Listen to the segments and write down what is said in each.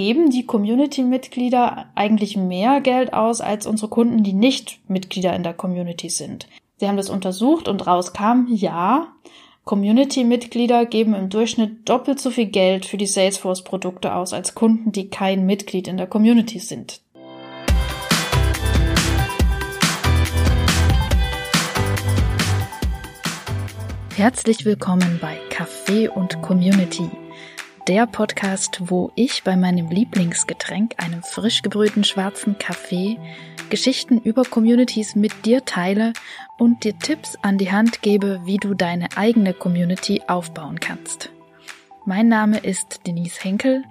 geben die Community-Mitglieder eigentlich mehr Geld aus als unsere Kunden, die nicht Mitglieder in der Community sind. Sie haben das untersucht und rauskam, ja, Community-Mitglieder geben im Durchschnitt doppelt so viel Geld für die Salesforce-Produkte aus als Kunden, die kein Mitglied in der Community sind. Herzlich willkommen bei Kaffee und Community der Podcast, wo ich bei meinem Lieblingsgetränk, einem frisch gebrühten schwarzen Kaffee, Geschichten über Communities mit dir teile und dir Tipps an die Hand gebe, wie du deine eigene Community aufbauen kannst. Mein Name ist Denise Henkel.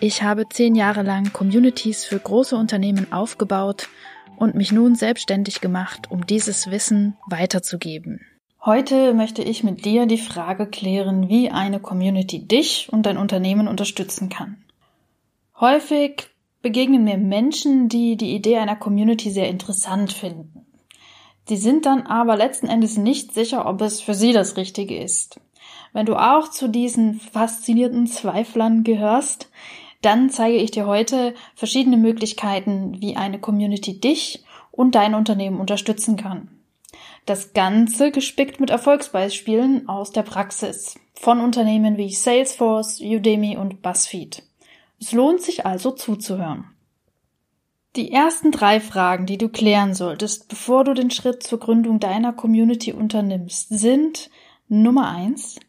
Ich habe zehn Jahre lang Communities für große Unternehmen aufgebaut und mich nun selbstständig gemacht, um dieses Wissen weiterzugeben. Heute möchte ich mit dir die Frage klären, wie eine Community dich und dein Unternehmen unterstützen kann. Häufig begegnen mir Menschen, die die Idee einer Community sehr interessant finden. Sie sind dann aber letzten Endes nicht sicher, ob es für sie das Richtige ist. Wenn du auch zu diesen faszinierten Zweiflern gehörst, dann zeige ich dir heute verschiedene Möglichkeiten, wie eine Community dich und dein Unternehmen unterstützen kann. Das Ganze gespickt mit Erfolgsbeispielen aus der Praxis von Unternehmen wie Salesforce, Udemy und BuzzFeed. Es lohnt sich also zuzuhören. Die ersten drei Fragen, die du klären solltest, bevor du den Schritt zur Gründung deiner Community unternimmst, sind Nummer eins,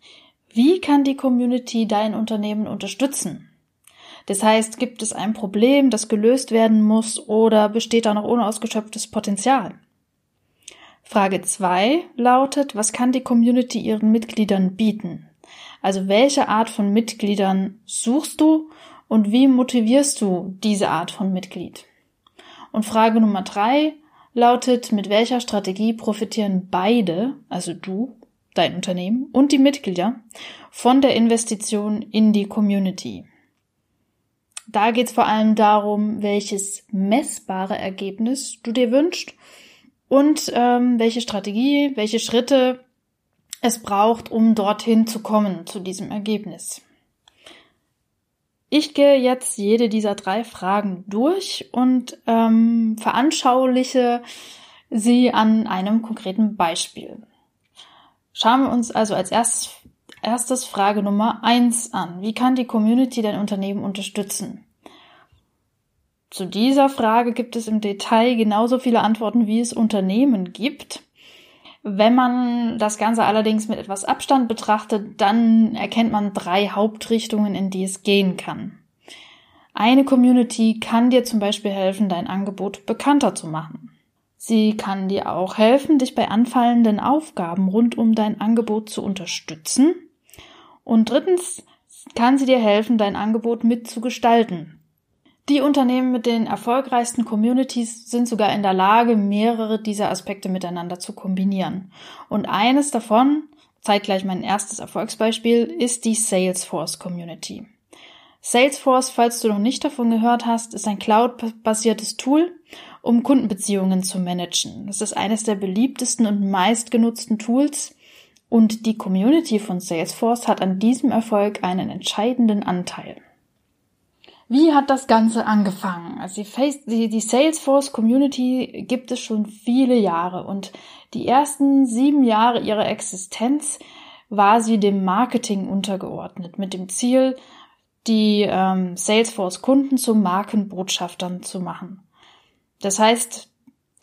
wie kann die Community dein Unternehmen unterstützen? Das heißt, gibt es ein Problem, das gelöst werden muss oder besteht da noch unausgeschöpftes Potenzial? Frage 2 lautet, was kann die Community ihren Mitgliedern bieten? Also welche Art von Mitgliedern suchst du und wie motivierst du diese Art von Mitglied? Und Frage Nummer 3 lautet, mit welcher Strategie profitieren beide, also du, dein Unternehmen und die Mitglieder, von der Investition in die Community? Da geht es vor allem darum, welches messbare Ergebnis du dir wünschst und ähm, welche Strategie, welche Schritte es braucht, um dorthin zu kommen, zu diesem Ergebnis. Ich gehe jetzt jede dieser drei Fragen durch und ähm, veranschauliche sie an einem konkreten Beispiel. Schauen wir uns also als erstes, erstes Frage Nummer eins an. Wie kann die Community dein Unternehmen unterstützen? Zu dieser Frage gibt es im Detail genauso viele Antworten, wie es Unternehmen gibt. Wenn man das Ganze allerdings mit etwas Abstand betrachtet, dann erkennt man drei Hauptrichtungen, in die es gehen kann. Eine Community kann dir zum Beispiel helfen, dein Angebot bekannter zu machen. Sie kann dir auch helfen, dich bei anfallenden Aufgaben rund um dein Angebot zu unterstützen. Und drittens kann sie dir helfen, dein Angebot mitzugestalten. Die Unternehmen mit den erfolgreichsten Communities sind sogar in der Lage, mehrere dieser Aspekte miteinander zu kombinieren. Und eines davon, zeitgleich mein erstes Erfolgsbeispiel, ist die Salesforce Community. Salesforce, falls du noch nicht davon gehört hast, ist ein cloud-basiertes Tool, um Kundenbeziehungen zu managen. Das ist eines der beliebtesten und meistgenutzten Tools und die Community von Salesforce hat an diesem Erfolg einen entscheidenden Anteil. Wie hat das Ganze angefangen? Also die, die, Salesforce Community gibt es schon viele Jahre und die ersten sieben Jahre ihrer Existenz war sie dem Marketing untergeordnet, mit dem Ziel, die ähm, Salesforce Kunden zu Markenbotschaftern zu machen. Das heißt,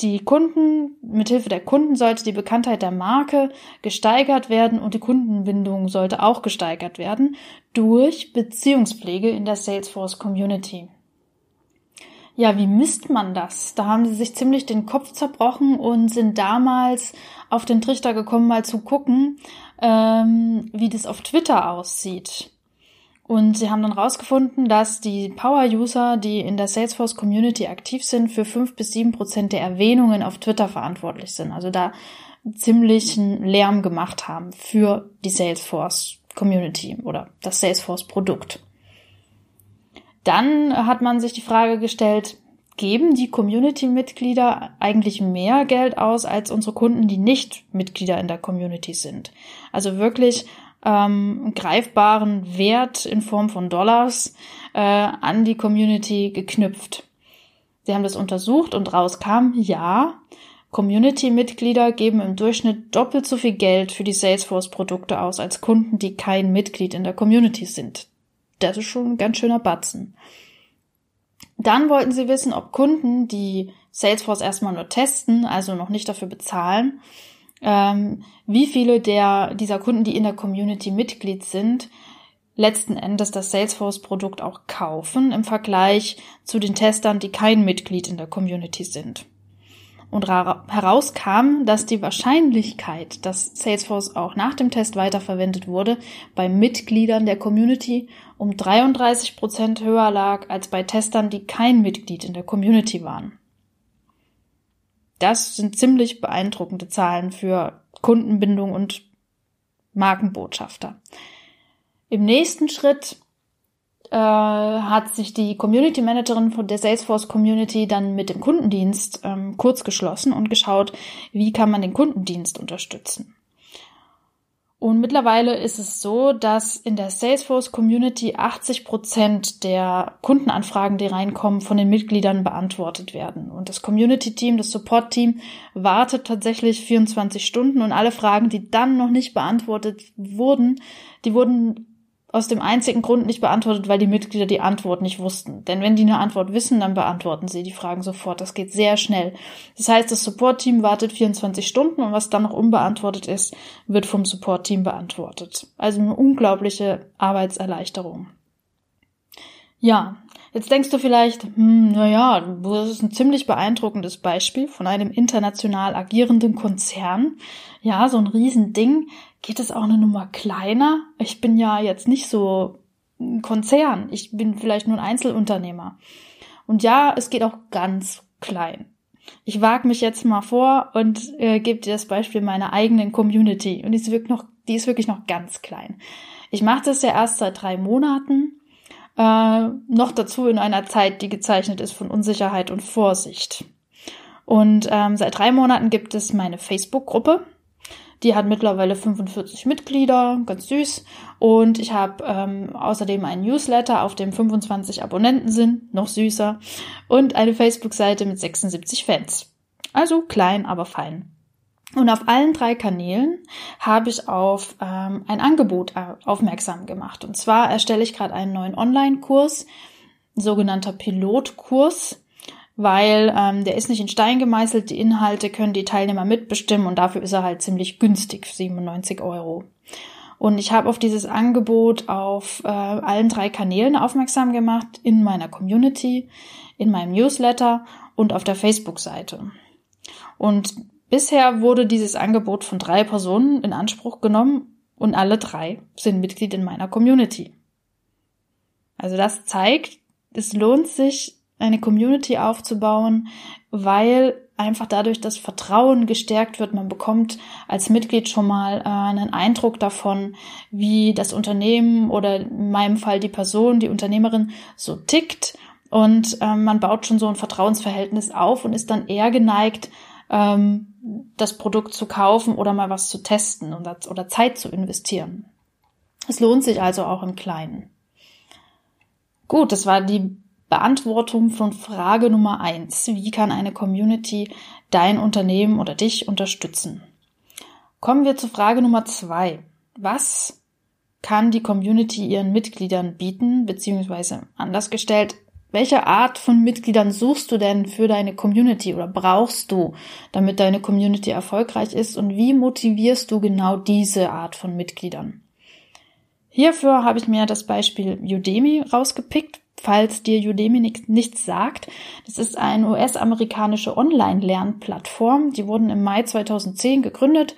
die Kunden, mithilfe der Kunden sollte die Bekanntheit der Marke gesteigert werden und die Kundenbindung sollte auch gesteigert werden durch Beziehungspflege in der Salesforce Community. Ja, wie misst man das? Da haben sie sich ziemlich den Kopf zerbrochen und sind damals auf den Trichter gekommen, mal zu gucken, ähm, wie das auf Twitter aussieht. Und sie haben dann rausgefunden, dass die Power-User, die in der Salesforce Community aktiv sind, für fünf bis sieben Prozent der Erwähnungen auf Twitter verantwortlich sind. Also da ziemlichen Lärm gemacht haben für die Salesforce Community oder das Salesforce Produkt. Dann hat man sich die Frage gestellt, geben die Community-Mitglieder eigentlich mehr Geld aus als unsere Kunden, die nicht Mitglieder in der Community sind? Also wirklich ähm, greifbaren Wert in Form von Dollars äh, an die Community geknüpft. Sie haben das untersucht und rauskam, ja, Community-Mitglieder geben im Durchschnitt doppelt so viel Geld für die Salesforce-Produkte aus als Kunden, die kein Mitglied in der Community sind. Das ist schon ein ganz schöner Batzen. Dann wollten sie wissen, ob Kunden, die Salesforce erstmal nur testen, also noch nicht dafür bezahlen, ähm, wie viele der, dieser Kunden, die in der Community Mitglied sind, letzten Endes das Salesforce-Produkt auch kaufen im Vergleich zu den Testern, die kein Mitglied in der Community sind. Und herauskam, dass die Wahrscheinlichkeit, dass Salesforce auch nach dem Test weiterverwendet wurde, bei Mitgliedern der Community um 33 Prozent höher lag als bei Testern, die kein Mitglied in der Community waren. Das sind ziemlich beeindruckende Zahlen für Kundenbindung und Markenbotschafter. Im nächsten Schritt äh, hat sich die Community Managerin von der Salesforce Community dann mit dem Kundendienst ähm, kurz geschlossen und geschaut, wie kann man den Kundendienst unterstützen. Und mittlerweile ist es so, dass in der Salesforce Community 80 Prozent der Kundenanfragen, die reinkommen, von den Mitgliedern beantwortet werden. Und das Community Team, das Support Team wartet tatsächlich 24 Stunden und alle Fragen, die dann noch nicht beantwortet wurden, die wurden aus dem einzigen Grund nicht beantwortet, weil die Mitglieder die Antwort nicht wussten. Denn wenn die eine Antwort wissen, dann beantworten sie die Fragen sofort. Das geht sehr schnell. Das heißt, das Support-Team wartet 24 Stunden und was dann noch unbeantwortet ist, wird vom Support-Team beantwortet. Also eine unglaubliche Arbeitserleichterung. Ja, jetzt denkst du vielleicht, hm, naja, das ist ein ziemlich beeindruckendes Beispiel von einem international agierenden Konzern. Ja, so ein Riesending geht es auch eine Nummer kleiner. Ich bin ja jetzt nicht so ein Konzern. Ich bin vielleicht nur ein Einzelunternehmer. Und ja, es geht auch ganz klein. Ich wage mich jetzt mal vor und äh, gebe dir das Beispiel meiner eigenen Community. Und die ist wirklich noch, die ist wirklich noch ganz klein. Ich mache das ja erst seit drei Monaten. Äh, noch dazu in einer Zeit, die gezeichnet ist von Unsicherheit und Vorsicht. Und ähm, seit drei Monaten gibt es meine Facebook-Gruppe. Die hat mittlerweile 45 Mitglieder, ganz süß. Und ich habe ähm, außerdem einen Newsletter, auf dem 25 Abonnenten sind, noch süßer. Und eine Facebook-Seite mit 76 Fans. Also klein, aber fein. Und auf allen drei Kanälen habe ich auf ähm, ein Angebot äh, aufmerksam gemacht. Und zwar erstelle ich gerade einen neuen Online-Kurs, sogenannter Pilotkurs weil ähm, der ist nicht in Stein gemeißelt, die Inhalte können die Teilnehmer mitbestimmen und dafür ist er halt ziemlich günstig, 97 Euro. Und ich habe auf dieses Angebot auf äh, allen drei Kanälen aufmerksam gemacht, in meiner Community, in meinem Newsletter und auf der Facebook-Seite. Und bisher wurde dieses Angebot von drei Personen in Anspruch genommen und alle drei sind Mitglied in meiner Community. Also das zeigt, es lohnt sich, eine Community aufzubauen, weil einfach dadurch das Vertrauen gestärkt wird. Man bekommt als Mitglied schon mal äh, einen Eindruck davon, wie das Unternehmen oder in meinem Fall die Person, die Unternehmerin so tickt. Und ähm, man baut schon so ein Vertrauensverhältnis auf und ist dann eher geneigt, ähm, das Produkt zu kaufen oder mal was zu testen oder, Zeit zu investieren. Es lohnt sich also auch im Kleinen. Gut, das war die Beantwortung von Frage Nummer eins: Wie kann eine Community dein Unternehmen oder dich unterstützen? Kommen wir zu Frage Nummer zwei: Was kann die Community ihren Mitgliedern bieten, beziehungsweise anders gestellt, welche Art von Mitgliedern suchst du denn für deine Community oder brauchst du, damit deine Community erfolgreich ist und wie motivierst du genau diese Art von Mitgliedern? Hierfür habe ich mir das Beispiel Udemy rausgepickt, falls dir Udemy nichts sagt. Das ist eine US-amerikanische Online-Lernplattform. Die wurden im Mai 2010 gegründet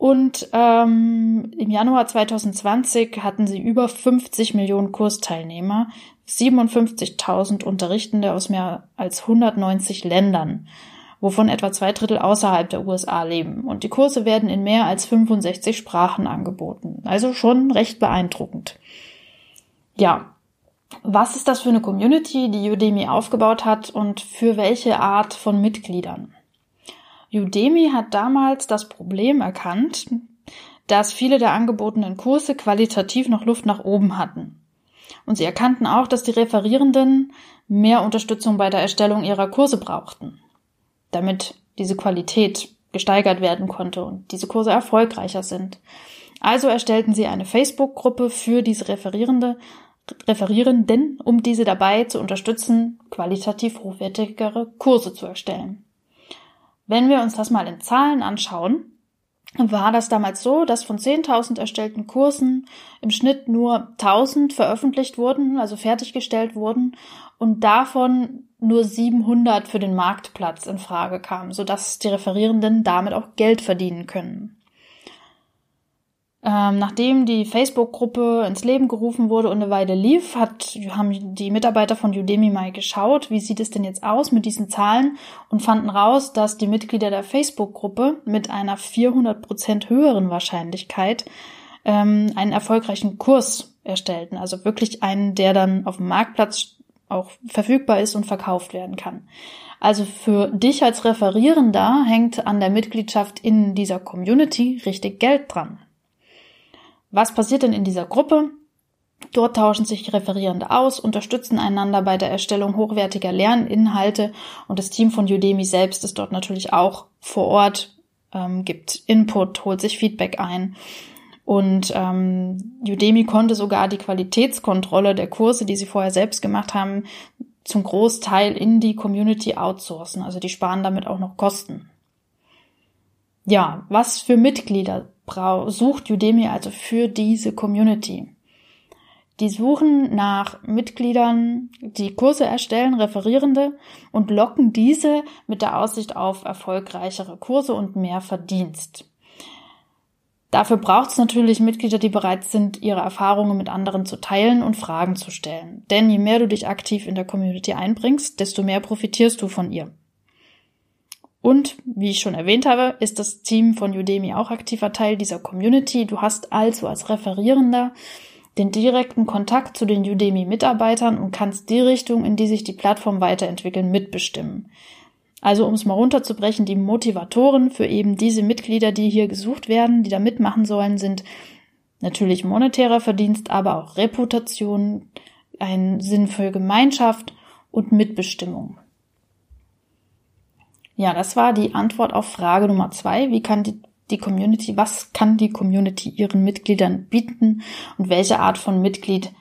und ähm, im Januar 2020 hatten sie über 50 Millionen Kursteilnehmer, 57.000 Unterrichtende aus mehr als 190 Ländern, wovon etwa zwei Drittel außerhalb der USA leben. Und die Kurse werden in mehr als 65 Sprachen angeboten. Also schon recht beeindruckend. Ja, was ist das für eine Community, die Udemy aufgebaut hat und für welche Art von Mitgliedern? Udemy hat damals das Problem erkannt, dass viele der angebotenen Kurse qualitativ noch Luft nach oben hatten. Und sie erkannten auch, dass die Referierenden mehr Unterstützung bei der Erstellung ihrer Kurse brauchten, damit diese Qualität gesteigert werden konnte und diese Kurse erfolgreicher sind. Also erstellten sie eine Facebook-Gruppe für diese Referierende, Referierenden, um diese dabei zu unterstützen, qualitativ hochwertigere Kurse zu erstellen. Wenn wir uns das mal in Zahlen anschauen, war das damals so, dass von 10.000 erstellten Kursen im Schnitt nur 1000 veröffentlicht wurden, also fertiggestellt wurden und davon nur 700 für den Marktplatz in Frage kamen, sodass die Referierenden damit auch Geld verdienen können. Ähm, nachdem die Facebook-Gruppe ins Leben gerufen wurde und eine Weile lief, hat, haben die Mitarbeiter von Udemy mal geschaut, wie sieht es denn jetzt aus mit diesen Zahlen und fanden raus, dass die Mitglieder der Facebook-Gruppe mit einer 400 Prozent höheren Wahrscheinlichkeit ähm, einen erfolgreichen Kurs erstellten. Also wirklich einen, der dann auf dem Marktplatz auch verfügbar ist und verkauft werden kann. Also für dich als Referierender hängt an der Mitgliedschaft in dieser Community richtig Geld dran. Was passiert denn in dieser Gruppe? Dort tauschen sich Referierende aus, unterstützen einander bei der Erstellung hochwertiger Lerninhalte und das Team von Udemy selbst ist dort natürlich auch vor Ort, ähm, gibt Input, holt sich Feedback ein. Und ähm, Udemy konnte sogar die Qualitätskontrolle der Kurse, die sie vorher selbst gemacht haben, zum Großteil in die Community outsourcen. Also die sparen damit auch noch Kosten. Ja, was für Mitglieder sucht Udemy also für diese Community. Die suchen nach Mitgliedern, die Kurse erstellen, Referierende und locken diese mit der Aussicht auf erfolgreichere Kurse und mehr Verdienst. Dafür braucht es natürlich Mitglieder, die bereit sind, ihre Erfahrungen mit anderen zu teilen und Fragen zu stellen. Denn je mehr du dich aktiv in der Community einbringst, desto mehr profitierst du von ihr. Und, wie ich schon erwähnt habe, ist das Team von Udemy auch aktiver Teil dieser Community. Du hast also als Referierender den direkten Kontakt zu den Udemy-Mitarbeitern und kannst die Richtung, in die sich die Plattform weiterentwickeln, mitbestimmen. Also um es mal runterzubrechen, die Motivatoren für eben diese Mitglieder, die hier gesucht werden, die da mitmachen sollen, sind natürlich monetärer Verdienst, aber auch Reputation, ein Sinn für Gemeinschaft und Mitbestimmung. Ja, das war die Antwort auf Frage Nummer zwei. Wie kann die, die Community, was kann die Community ihren Mitgliedern bieten und welche Art von Mitglied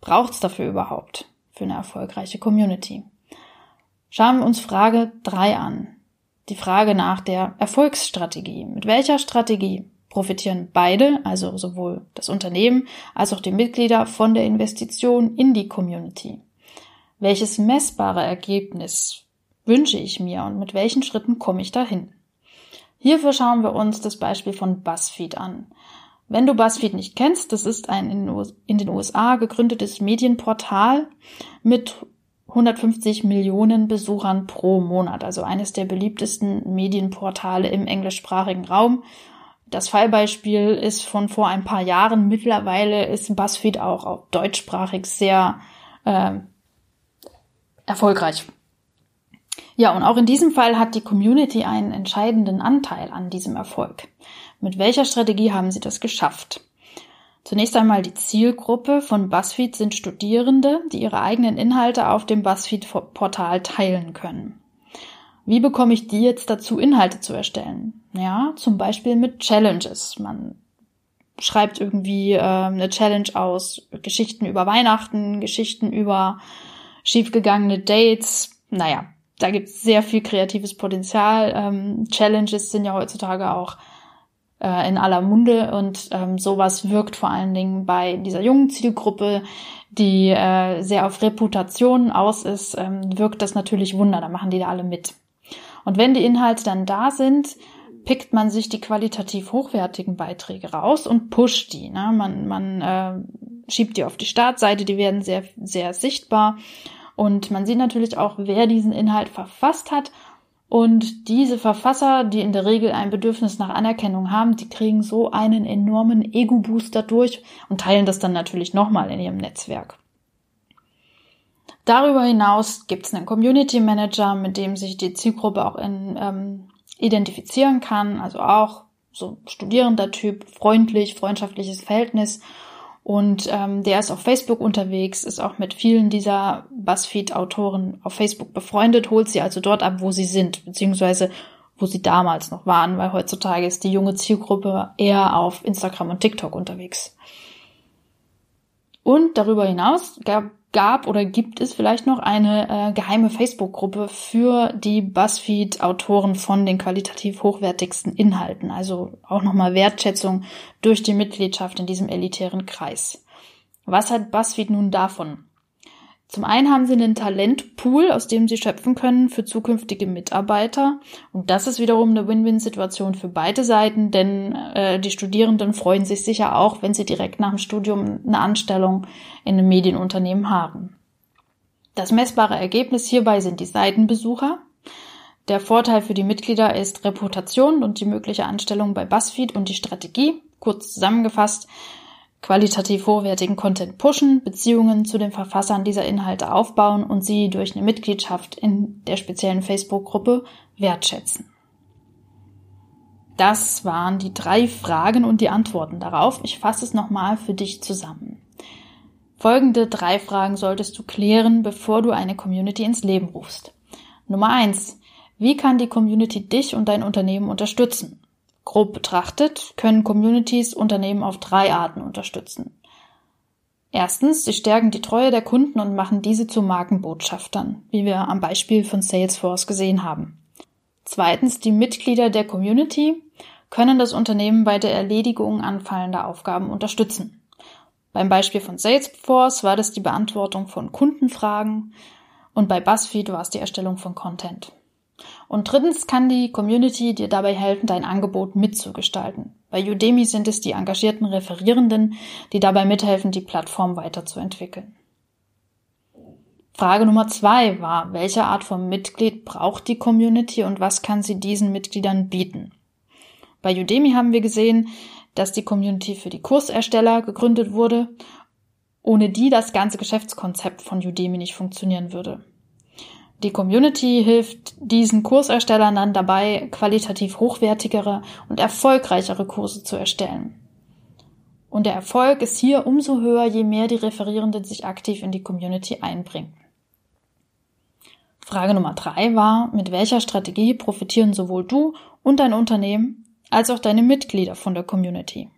braucht es dafür überhaupt für eine erfolgreiche Community? Schauen wir uns Frage drei an. Die Frage nach der Erfolgsstrategie. Mit welcher Strategie profitieren beide, also sowohl das Unternehmen als auch die Mitglieder von der Investition in die Community? Welches messbare Ergebnis wünsche ich mir und mit welchen Schritten komme ich dahin? Hierfür schauen wir uns das Beispiel von BuzzFeed an. Wenn du BuzzFeed nicht kennst, das ist ein in den USA gegründetes Medienportal mit 150 Millionen Besuchern pro Monat, also eines der beliebtesten Medienportale im englischsprachigen Raum. Das Fallbeispiel ist von vor ein paar Jahren. Mittlerweile ist BuzzFeed auch, deutschsprachig sehr äh, erfolgreich. Ja, und auch in diesem Fall hat die Community einen entscheidenden Anteil an diesem Erfolg. Mit welcher Strategie haben sie das geschafft? Zunächst einmal die Zielgruppe von BuzzFeed sind Studierende, die ihre eigenen Inhalte auf dem BuzzFeed-Portal teilen können. Wie bekomme ich die jetzt dazu, Inhalte zu erstellen? Ja, zum Beispiel mit Challenges. Man schreibt irgendwie äh, eine Challenge aus, Geschichten über Weihnachten, Geschichten über schiefgegangene Dates. Naja, da gibt es sehr viel kreatives Potenzial. Ähm, Challenges sind ja heutzutage auch äh, in aller Munde und ähm, sowas wirkt vor allen Dingen bei dieser jungen Zielgruppe, die äh, sehr auf Reputation aus ist, ähm, wirkt das natürlich Wunder. Da machen die da alle mit. Und wenn die Inhalte dann da sind, pickt man sich die qualitativ hochwertigen Beiträge raus und pusht die. Ne? Man, man äh, schiebt die auf die Startseite, die werden sehr, sehr sichtbar und man sieht natürlich auch, wer diesen Inhalt verfasst hat. Und diese Verfasser, die in der Regel ein Bedürfnis nach Anerkennung haben, die kriegen so einen enormen Ego-Booster durch und teilen das dann natürlich nochmal in ihrem Netzwerk. Darüber hinaus gibt es einen Community Manager, mit dem sich die Zielgruppe auch in, ähm, identifizieren kann, also auch so studierender Typ, freundlich, freundschaftliches Verhältnis. Und ähm, der ist auf Facebook unterwegs, ist auch mit vielen dieser BuzzFeed-Autoren auf Facebook befreundet, holt sie also dort ab, wo sie sind, beziehungsweise wo sie damals noch waren, weil heutzutage ist die junge Zielgruppe eher auf Instagram und TikTok unterwegs. Und darüber hinaus gab, gab oder gibt es vielleicht noch eine äh, geheime Facebook-Gruppe für die BuzzFeed-Autoren von den qualitativ hochwertigsten Inhalten. Also auch nochmal Wertschätzung durch die Mitgliedschaft in diesem elitären Kreis. Was hat BuzzFeed nun davon? Zum einen haben sie einen Talentpool, aus dem sie schöpfen können für zukünftige Mitarbeiter. Und das ist wiederum eine Win-Win-Situation für beide Seiten, denn äh, die Studierenden freuen sich sicher auch, wenn sie direkt nach dem Studium eine Anstellung in einem Medienunternehmen haben. Das messbare Ergebnis hierbei sind die Seitenbesucher. Der Vorteil für die Mitglieder ist Reputation und die mögliche Anstellung bei BuzzFeed und die Strategie. Kurz zusammengefasst, qualitativ hochwertigen Content pushen, Beziehungen zu den Verfassern dieser Inhalte aufbauen und sie durch eine Mitgliedschaft in der speziellen Facebook-Gruppe wertschätzen. Das waren die drei Fragen und die Antworten darauf. Ich fasse es nochmal für dich zusammen. Folgende drei Fragen solltest du klären, bevor du eine Community ins Leben rufst. Nummer eins: Wie kann die Community dich und dein Unternehmen unterstützen? Grob betrachtet können Communities Unternehmen auf drei Arten unterstützen. Erstens, sie stärken die Treue der Kunden und machen diese zu Markenbotschaftern, wie wir am Beispiel von Salesforce gesehen haben. Zweitens, die Mitglieder der Community können das Unternehmen bei der Erledigung anfallender Aufgaben unterstützen. Beim Beispiel von Salesforce war das die Beantwortung von Kundenfragen und bei BuzzFeed war es die Erstellung von Content. Und drittens kann die Community dir dabei helfen, dein Angebot mitzugestalten. Bei Udemy sind es die engagierten Referierenden, die dabei mithelfen, die Plattform weiterzuentwickeln. Frage Nummer zwei war, welche Art von Mitglied braucht die Community und was kann sie diesen Mitgliedern bieten? Bei Udemy haben wir gesehen, dass die Community für die Kursersteller gegründet wurde, ohne die das ganze Geschäftskonzept von Udemy nicht funktionieren würde. Die Community hilft diesen Kurserstellern dann dabei, qualitativ hochwertigere und erfolgreichere Kurse zu erstellen. Und der Erfolg ist hier umso höher, je mehr die Referierenden sich aktiv in die Community einbringen. Frage Nummer drei war, mit welcher Strategie profitieren sowohl du und dein Unternehmen als auch deine Mitglieder von der Community?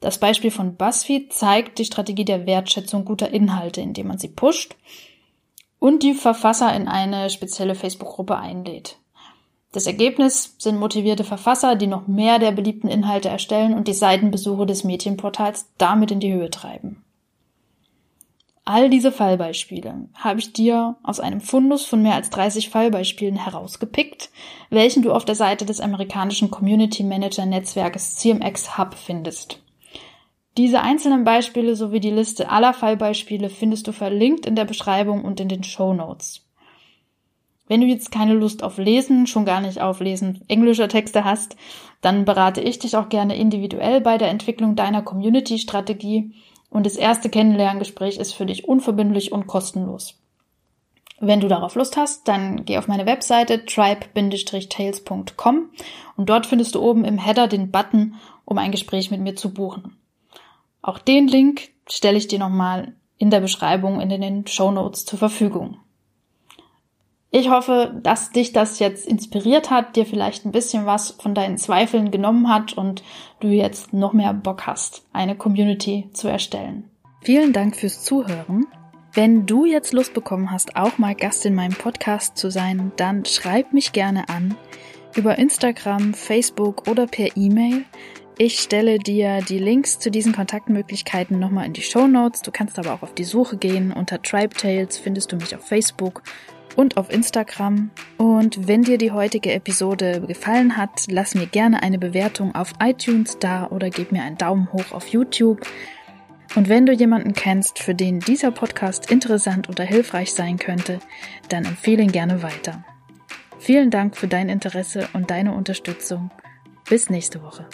Das Beispiel von BuzzFeed zeigt die Strategie der Wertschätzung guter Inhalte, indem man sie pusht und die Verfasser in eine spezielle Facebook-Gruppe einlädt. Das Ergebnis sind motivierte Verfasser, die noch mehr der beliebten Inhalte erstellen und die Seitenbesuche des Mädchenportals damit in die Höhe treiben. All diese Fallbeispiele habe ich dir aus einem Fundus von mehr als 30 Fallbeispielen herausgepickt, welchen du auf der Seite des amerikanischen Community Manager Netzwerkes CMX Hub findest. Diese einzelnen Beispiele sowie die Liste aller Fallbeispiele findest du verlinkt in der Beschreibung und in den Show Notes. Wenn du jetzt keine Lust auf Lesen, schon gar nicht auf Lesen englischer Texte hast, dann berate ich dich auch gerne individuell bei der Entwicklung deiner Community-Strategie und das erste Kennenlerngespräch ist für dich unverbindlich und kostenlos. Wenn du darauf Lust hast, dann geh auf meine Webseite tribe-tales.com und dort findest du oben im Header den Button, um ein Gespräch mit mir zu buchen. Auch den Link stelle ich dir nochmal in der Beschreibung in den Show Notes zur Verfügung. Ich hoffe, dass dich das jetzt inspiriert hat, dir vielleicht ein bisschen was von deinen Zweifeln genommen hat und du jetzt noch mehr Bock hast, eine Community zu erstellen. Vielen Dank fürs Zuhören. Wenn du jetzt Lust bekommen hast, auch mal Gast in meinem Podcast zu sein, dann schreib mich gerne an über Instagram, Facebook oder per E-Mail. Ich stelle dir die Links zu diesen Kontaktmöglichkeiten nochmal in die Show Notes. Du kannst aber auch auf die Suche gehen. Unter Tribe Tales findest du mich auf Facebook und auf Instagram. Und wenn dir die heutige Episode gefallen hat, lass mir gerne eine Bewertung auf iTunes da oder gib mir einen Daumen hoch auf YouTube. Und wenn du jemanden kennst, für den dieser Podcast interessant oder hilfreich sein könnte, dann empfehle ihn gerne weiter. Vielen Dank für dein Interesse und deine Unterstützung. Bis nächste Woche.